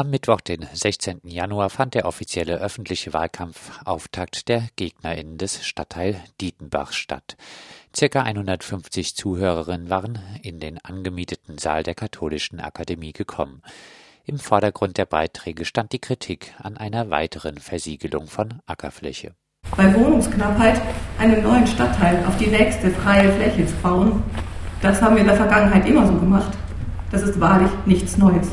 Am Mittwoch, den 16. Januar, fand der offizielle öffentliche Wahlkampfauftakt der GegnerInnen des Stadtteil Dietenbach statt. Circa 150 Zuhörerinnen waren in den angemieteten Saal der Katholischen Akademie gekommen. Im Vordergrund der Beiträge stand die Kritik an einer weiteren Versiegelung von Ackerfläche. Bei Wohnungsknappheit einen neuen Stadtteil auf die nächste freie Fläche zu bauen, das haben wir in der Vergangenheit immer so gemacht. Das ist wahrlich nichts Neues.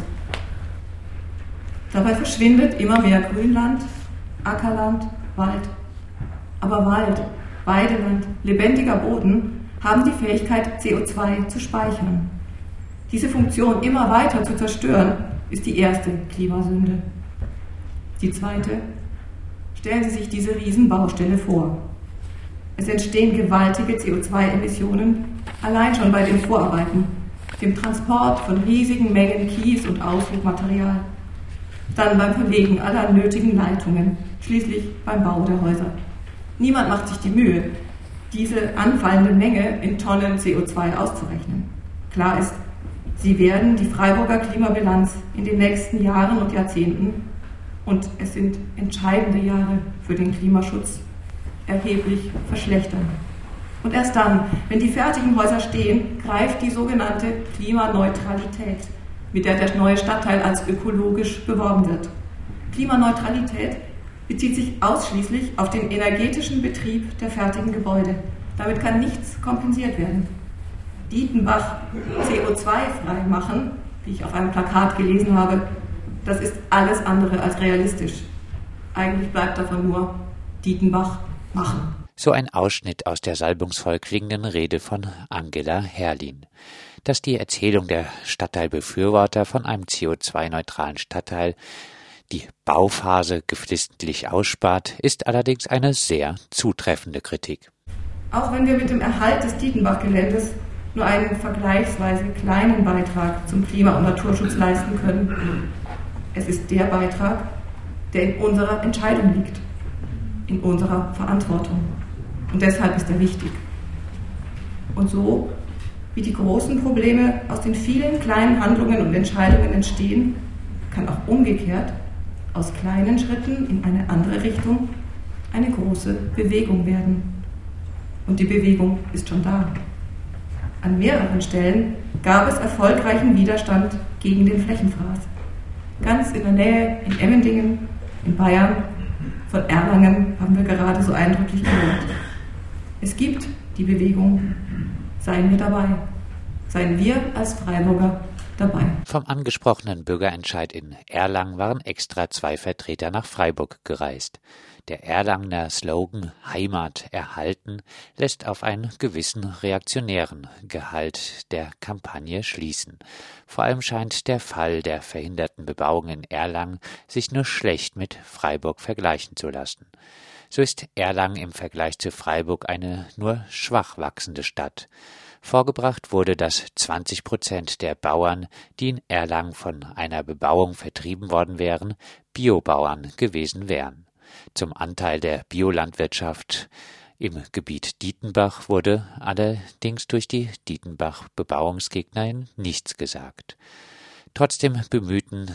Dabei verschwindet immer mehr Grünland, Ackerland, Wald. Aber Wald, Weideland, lebendiger Boden haben die Fähigkeit, CO2 zu speichern. Diese Funktion immer weiter zu zerstören, ist die erste Klimasünde. Die zweite, stellen Sie sich diese Riesenbaustelle vor. Es entstehen gewaltige CO2-Emissionen allein schon bei den Vorarbeiten, dem Transport von riesigen Mengen Kies und Ausflugmaterial dann beim Verlegen aller nötigen Leitungen, schließlich beim Bau der Häuser. Niemand macht sich die Mühe, diese anfallende Menge in Tonnen CO2 auszurechnen. Klar ist, sie werden die Freiburger Klimabilanz in den nächsten Jahren und Jahrzehnten, und es sind entscheidende Jahre für den Klimaschutz, erheblich verschlechtern. Und erst dann, wenn die fertigen Häuser stehen, greift die sogenannte Klimaneutralität mit der der neue Stadtteil als ökologisch beworben wird. Klimaneutralität bezieht sich ausschließlich auf den energetischen Betrieb der fertigen Gebäude. Damit kann nichts kompensiert werden. Dietenbach CO2-frei machen, wie ich auf einem Plakat gelesen habe, das ist alles andere als realistisch. Eigentlich bleibt davon nur Dietenbach machen. So ein Ausschnitt aus der salbungsvoll klingenden Rede von Angela Herrlin dass die Erzählung der Stadtteilbefürworter von einem CO2-neutralen Stadtteil die Bauphase geflissentlich ausspart, ist allerdings eine sehr zutreffende Kritik. Auch wenn wir mit dem Erhalt des Dietenbach-Geländes nur einen vergleichsweise kleinen Beitrag zum Klima- und Naturschutz leisten können, es ist der Beitrag, der in unserer Entscheidung liegt, in unserer Verantwortung. Und deshalb ist er wichtig. Und so wie die großen Probleme aus den vielen kleinen Handlungen und Entscheidungen entstehen, kann auch umgekehrt aus kleinen Schritten in eine andere Richtung eine große Bewegung werden. Und die Bewegung ist schon da. An mehreren Stellen gab es erfolgreichen Widerstand gegen den Flächenfraß. Ganz in der Nähe, in Emmendingen, in Bayern, von Erlangen haben wir gerade so eindrücklich gehört. Es gibt die Bewegung seien wir dabei. Seien wir als Freiburger dabei. Vom angesprochenen Bürgerentscheid in Erlangen waren extra zwei Vertreter nach Freiburg gereist. Der Erlangener Slogan Heimat erhalten lässt auf einen gewissen reaktionären Gehalt der Kampagne schließen. Vor allem scheint der Fall der verhinderten Bebauung in Erlangen sich nur schlecht mit Freiburg vergleichen zu lassen. So ist Erlangen im Vergleich zu Freiburg eine nur schwach wachsende Stadt. Vorgebracht wurde, dass 20 Prozent der Bauern, die in Erlangen von einer Bebauung vertrieben worden wären, Biobauern gewesen wären. Zum Anteil der Biolandwirtschaft im Gebiet Dietenbach wurde allerdings durch die Dietenbach-Bebauungsgegnerin nichts gesagt. Trotzdem bemühten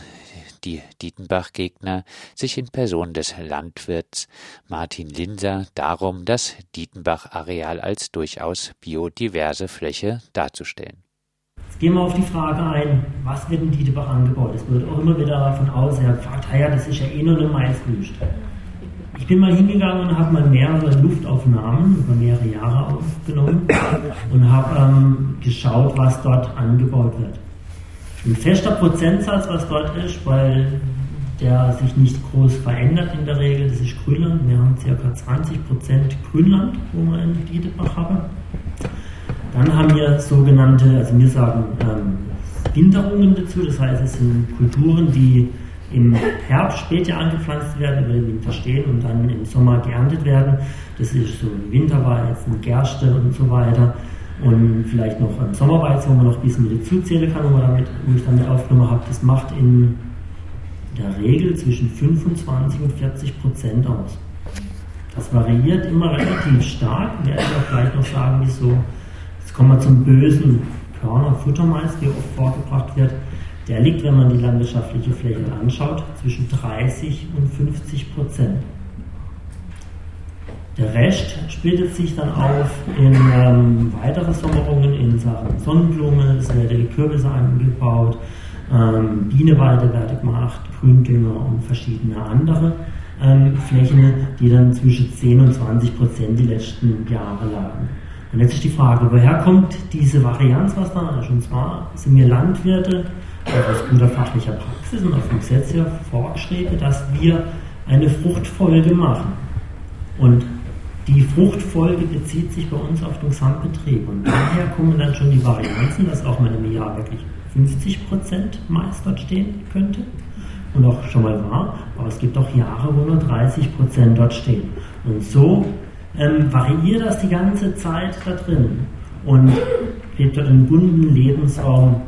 die Dietenbach-Gegner sich in Person des Landwirts Martin Linser darum, das Dietenbach-Areal als durchaus biodiverse Fläche darzustellen. Jetzt gehen wir auf die Frage ein, was wird in Dietenbach angebaut? Es wird auch immer wieder von außen her gefragt, ja, das ist ja eh nur eine Maiswüste. Ich bin mal hingegangen und habe mal mehrere Luftaufnahmen über mehrere Jahre aufgenommen und habe ähm, geschaut, was dort angebaut wird. Ein fester Prozentsatz, was dort ist, weil der sich nicht groß verändert in der Regel, das ist Grünland. Wir haben ca. 20% Grünland, wo wir in Dietebach haben. Dann haben wir sogenannte, also wir sagen ähm, Winterungen dazu, das heißt es sind Kulturen, die im Herbst später angepflanzt werden, über den Winter stehen und dann im Sommer geerntet werden. Das ist so Winterweizen, Gerste und so weiter und vielleicht noch ein Sommerweizen, wo man noch ein bisschen mit zuzählen kann, wo, damit, wo ich dann mit aufgenommen habe, das macht in der Regel zwischen 25 und 40 Prozent aus. Das variiert immer relativ stark, werde ich auch gleich noch sagen, wieso. Jetzt kommen wir zum bösen Körner Futtermais, der oft vorgebracht wird. der liegt, wenn man die landwirtschaftliche Fläche anschaut, zwischen 30 und 50 Prozent. Der Rest splittet sich dann auf in ähm, weitere Sommerungen in Sachen Sonnenblume, es werden Kürbisse angebaut, ähm, Bienenweide wird gemacht, Gründünger und verschiedene andere ähm, Flächen, die dann zwischen 10 und 20 Prozent die letzten Jahre lagen. Und jetzt ist die Frage, woher kommt diese Varianz, was da ist? Und zwar sind wir Landwirte aus guter fachlicher Praxis und aus dem Gesetz her vorgeschrieben, dass wir eine Fruchtfolge machen. Und die Fruchtfolge bezieht sich bei uns auf den Gesamtbetrieb. Und daher kommen dann schon die Varianzen, dass auch mal im Jahr wirklich 50 Prozent meist dort stehen könnte. Und auch schon mal war. Aber es gibt auch Jahre, wo nur 30 Prozent dort stehen. Und so ähm, variiert das die ganze Zeit da drin. Und lebt dort einen bunten Lebensraum,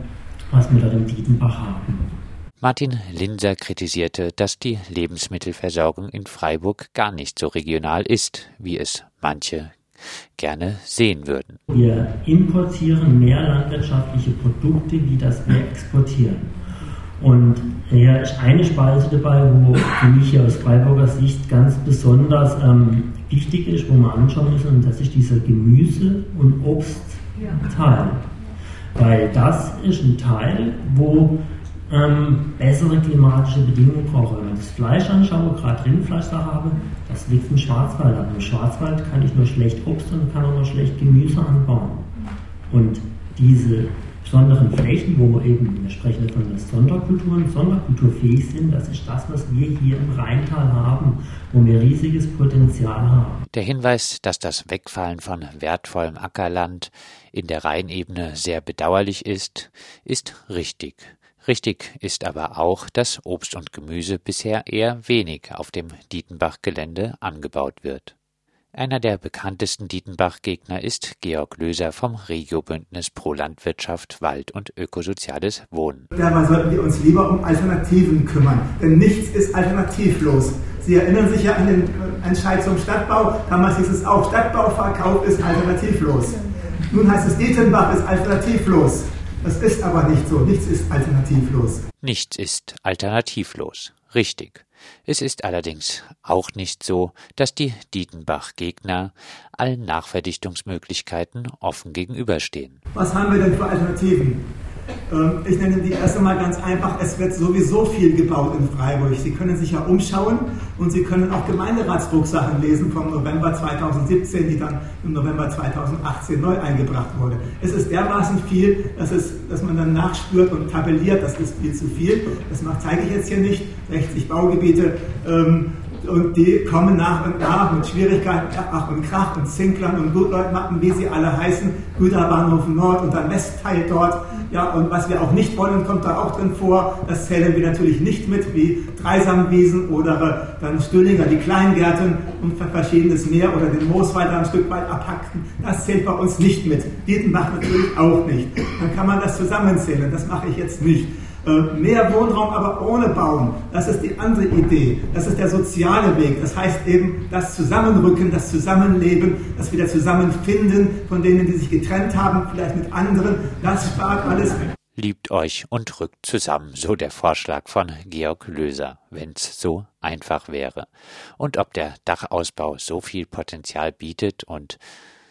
was wir dort im Dietenbach haben. Martin Linser kritisierte, dass die Lebensmittelversorgung in Freiburg gar nicht so regional ist, wie es manche gerne sehen würden. Wir importieren mehr landwirtschaftliche Produkte, wie das wir exportieren. Und hier ist eine Spalte dabei, wo für mich hier aus Freiburger Sicht ganz besonders ähm, wichtig ist, wo wir anschauen müssen, und das ist dieser Gemüse- und Obstteil. Weil das ist ein Teil, wo ähm, bessere klimatische Bedingungen brauche. Wenn ich das Fleisch anschaue, gerade Rindfleisch da habe, das liegt im Schwarzwald. Aber im Schwarzwald kann ich nur schlecht Obst und kann auch nur schlecht Gemüse anbauen. Und diese besonderen Flächen, wo wir eben, wir sprechen von den Sonderkulturen, sonderkulturfähig sind, das ist das, was wir hier im Rheintal haben, wo wir riesiges Potenzial haben. Der Hinweis, dass das Wegfallen von wertvollem Ackerland in der Rheinebene sehr bedauerlich ist, ist richtig. Richtig ist aber auch, dass Obst und Gemüse bisher eher wenig auf dem Dietenbach-Gelände angebaut wird. Einer der bekanntesten Dietenbach-Gegner ist Georg Löser vom Regiobündnis Pro Landwirtschaft, Wald und ökosoziales Wohnen. Dabei sollten wir uns lieber um Alternativen kümmern, denn nichts ist alternativlos. Sie erinnern sich ja an den Entscheid zum Stadtbau. Damals hieß es auch, Stadtbauverkauf ist alternativlos. Nun heißt es, Dietenbach ist alternativlos. Das ist aber nicht so. Nichts ist alternativlos. Nichts ist alternativlos. Richtig. Es ist allerdings auch nicht so, dass die Dietenbach-Gegner allen Nachverdichtungsmöglichkeiten offen gegenüberstehen. Was haben wir denn für Alternativen? Ähm, ich nenne die erste mal ganz einfach. Es wird sowieso viel gebaut in Freiburg. Sie können sich ja umschauen und Sie können auch Gemeinderatsdrucksachen lesen vom November 2017, die dann im November 2018 neu eingebracht wurde. Es ist dermaßen viel, dass, es, dass man dann nachspürt und tabelliert, das ist viel zu viel. Das zeige ich jetzt hier nicht. 60 Baugebiete. Ähm, und die kommen nach und nach mit Schwierigkeiten, Ach und Krach und Zinklern und Gutleutmappen, wie sie alle heißen, Güterbahnhof Nord und dann Westteil dort. Ja, und was wir auch nicht wollen, kommt da auch drin vor. Das zählen wir natürlich nicht mit, wie Dreisamwiesen oder dann Stüllinger, die Kleingärten und verschiedenes mehr oder den Mooswald ein Stück weit abhacken. Das zählt bei uns nicht mit. Dietenbach natürlich auch nicht. Dann kann man das zusammenzählen. Das mache ich jetzt nicht. Äh, mehr Wohnraum, aber ohne Bauen. Das ist die andere Idee. Das ist der soziale Weg. Das heißt eben das Zusammenrücken, das Zusammenleben, das wieder Zusammenfinden von denen, die sich getrennt haben, vielleicht mit anderen. Das spart alles. Liebt euch und rückt zusammen, so der Vorschlag von Georg Löser, wenn's so einfach wäre. Und ob der Dachausbau so viel Potenzial bietet und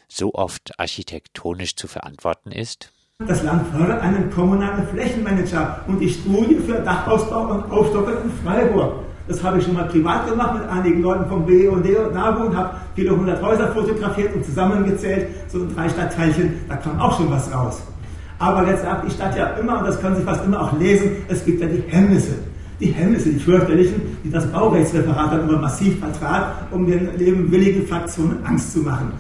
so oft architektonisch zu verantworten ist, das Land fördert einen kommunalen Flächenmanager und die Studie für Dachausbau und Aufstockung in Freiburg. Das habe ich schon mal privat gemacht mit einigen Leuten vom BUND und NABU und habe viele hundert Häuser fotografiert und zusammengezählt, so in drei Stadtteilchen, da kam auch schon was raus. Aber jetzt sagt die Stadt ja immer, und das können Sie fast immer auch lesen, es gibt ja die Hemmnisse. Die Hemmnisse, die fürchterlichen, die das Baurechtsreferat dann immer massiv vertrat, um den lebenwilligen Fraktionen Angst zu machen.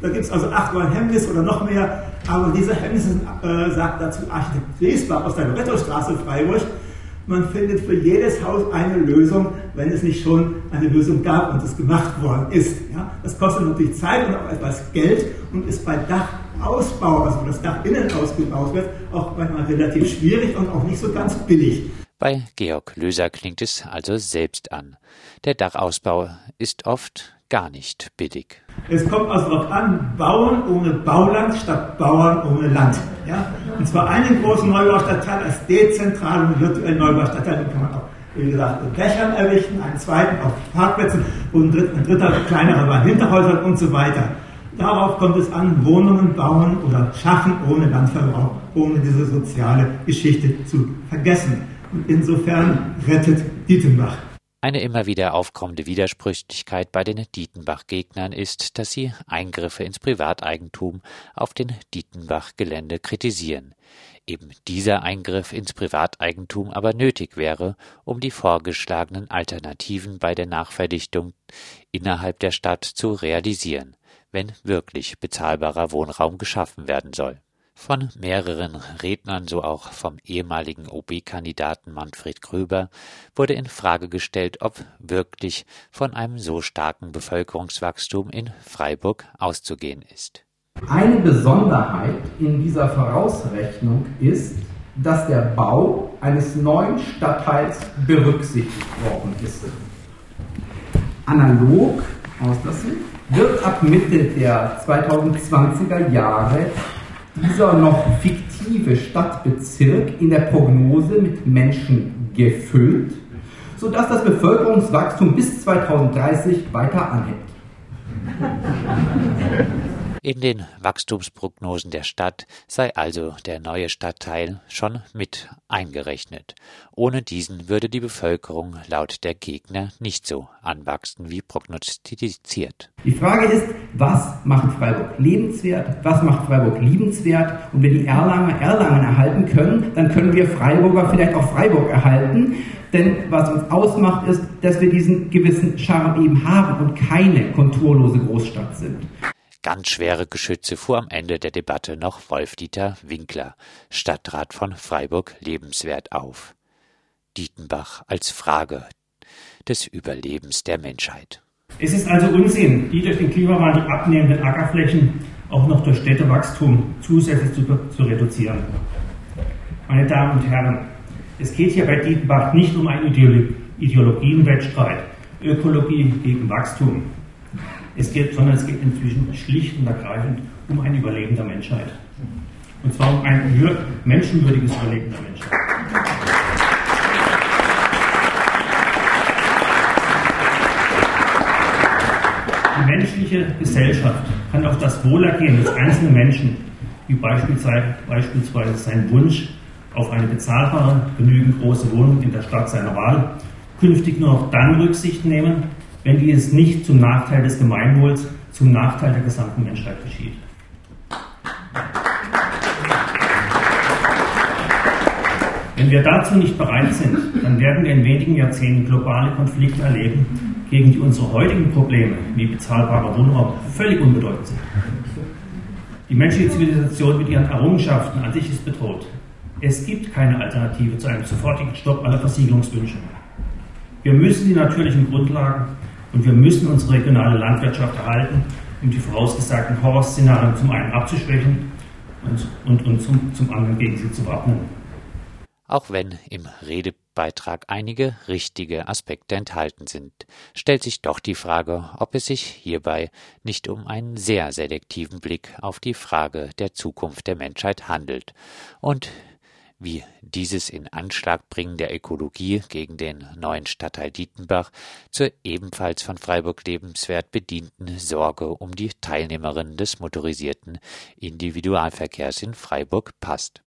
Da gibt es also acht, neun Hemmnisse oder noch mehr. Aber diese Hemmnisse äh, sagt dazu Architekt Griesbach aus der Lorettostraße Freiburg, man findet für jedes Haus eine Lösung, wenn es nicht schon eine Lösung gab und es gemacht worden ist. Ja? Das kostet natürlich Zeit und auch etwas Geld und ist bei Dachausbau, also wo das Dach innen ausgebaut wird, auch manchmal relativ schwierig und auch nicht so ganz billig. Bei Georg Löser klingt es also selbst an. Der Dachausbau ist oft gar nicht billig. Es kommt also darauf an, bauen ohne Bauland statt Bauern ohne Land. Ja? Und zwar einen großen Neubaustadtteil als dezentralen und virtuellen Neubaustadtteil, den kann man auch wie gesagt, in Dächern errichten, einen zweiten auf Parkplätzen und ein dritter kleinerer bei Hinterhäusern und so weiter. Darauf kommt es an, Wohnungen bauen oder schaffen ohne Landverbrauch, ohne diese soziale Geschichte zu vergessen. Und insofern rettet Dietenbach. Eine immer wieder aufkommende Widersprüchlichkeit bei den Dietenbach-Gegnern ist, dass sie Eingriffe ins Privateigentum auf den Dietenbach-Gelände kritisieren. Eben dieser Eingriff ins Privateigentum aber nötig wäre, um die vorgeschlagenen Alternativen bei der Nachverdichtung innerhalb der Stadt zu realisieren, wenn wirklich bezahlbarer Wohnraum geschaffen werden soll von mehreren Rednern, so auch vom ehemaligen OB-Kandidaten Manfred Gröber, wurde in Frage gestellt, ob wirklich von einem so starken Bevölkerungswachstum in Freiburg auszugehen ist. Eine Besonderheit in dieser Vorausrechnung ist, dass der Bau eines neuen Stadtteils berücksichtigt worden ist. Analog auslassen wird ab Mitte der 2020er Jahre dieser noch fiktive Stadtbezirk in der Prognose mit Menschen gefüllt, sodass das Bevölkerungswachstum bis 2030 weiter anhält. In den Wachstumsprognosen der Stadt sei also der neue Stadtteil schon mit eingerechnet. Ohne diesen würde die Bevölkerung laut der Gegner nicht so anwachsen wie prognostiziert. Die Frage ist, was macht Freiburg lebenswert, was macht Freiburg liebenswert und wenn die Erlanger Erlangen erhalten können, dann können wir Freiburger vielleicht auch Freiburg erhalten. Denn was uns ausmacht, ist, dass wir diesen gewissen Charme eben haben und keine konturlose Großstadt sind. Ganz schwere Geschütze fuhr am Ende der Debatte noch Wolf-Dieter Winkler, Stadtrat von Freiburg, lebenswert auf. Dietenbach als Frage des Überlebens der Menschheit. Es ist also Unsinn, die durch den Klimawandel abnehmenden Ackerflächen auch noch durch Städtewachstum zusätzlich zu, zu reduzieren. Meine Damen und Herren, es geht hier bei Dietenbach nicht um einen Ideologienwettstreit, Ökologie gegen Wachstum. Es geht, sondern es geht inzwischen schlicht und ergreifend um ein Überleben der Menschheit. Und zwar um ein menschenwürdiges Überleben der Menschheit. Die menschliche Gesellschaft kann auf das Wohlergehen des einzelnen Menschen, wie beispielsweise, sein Wunsch auf eine bezahlbare, genügend große Wohnung in der Stadt seiner Wahl, künftig nur noch dann Rücksicht nehmen, wenn dies nicht zum Nachteil des Gemeinwohls, zum Nachteil der gesamten Menschheit geschieht. Wenn wir dazu nicht bereit sind, dann werden wir in wenigen Jahrzehnten globale Konflikte erleben, gegen die unsere heutigen Probleme wie bezahlbarer Wohnraum völlig unbedeutend sind. Die menschliche Zivilisation mit ihren Errungenschaften an sich ist bedroht. Es gibt keine Alternative zu einem sofortigen Stopp aller Versiegelungswünsche. Wir müssen die natürlichen Grundlagen und wir müssen unsere regionale Landwirtschaft erhalten, um die vorausgesagten Horrorszenarien zum einen abzuschwächen und, und, und zum, zum anderen gegen sie zu wappnen. Auch wenn im Redebeitrag einige richtige Aspekte enthalten sind, stellt sich doch die Frage, ob es sich hierbei nicht um einen sehr selektiven Blick auf die Frage der Zukunft der Menschheit handelt und wie dieses in Anschlag bringen der Ökologie gegen den neuen Stadtteil Dietenbach zur ebenfalls von Freiburg lebenswert bedienten Sorge um die Teilnehmerinnen des motorisierten Individualverkehrs in Freiburg passt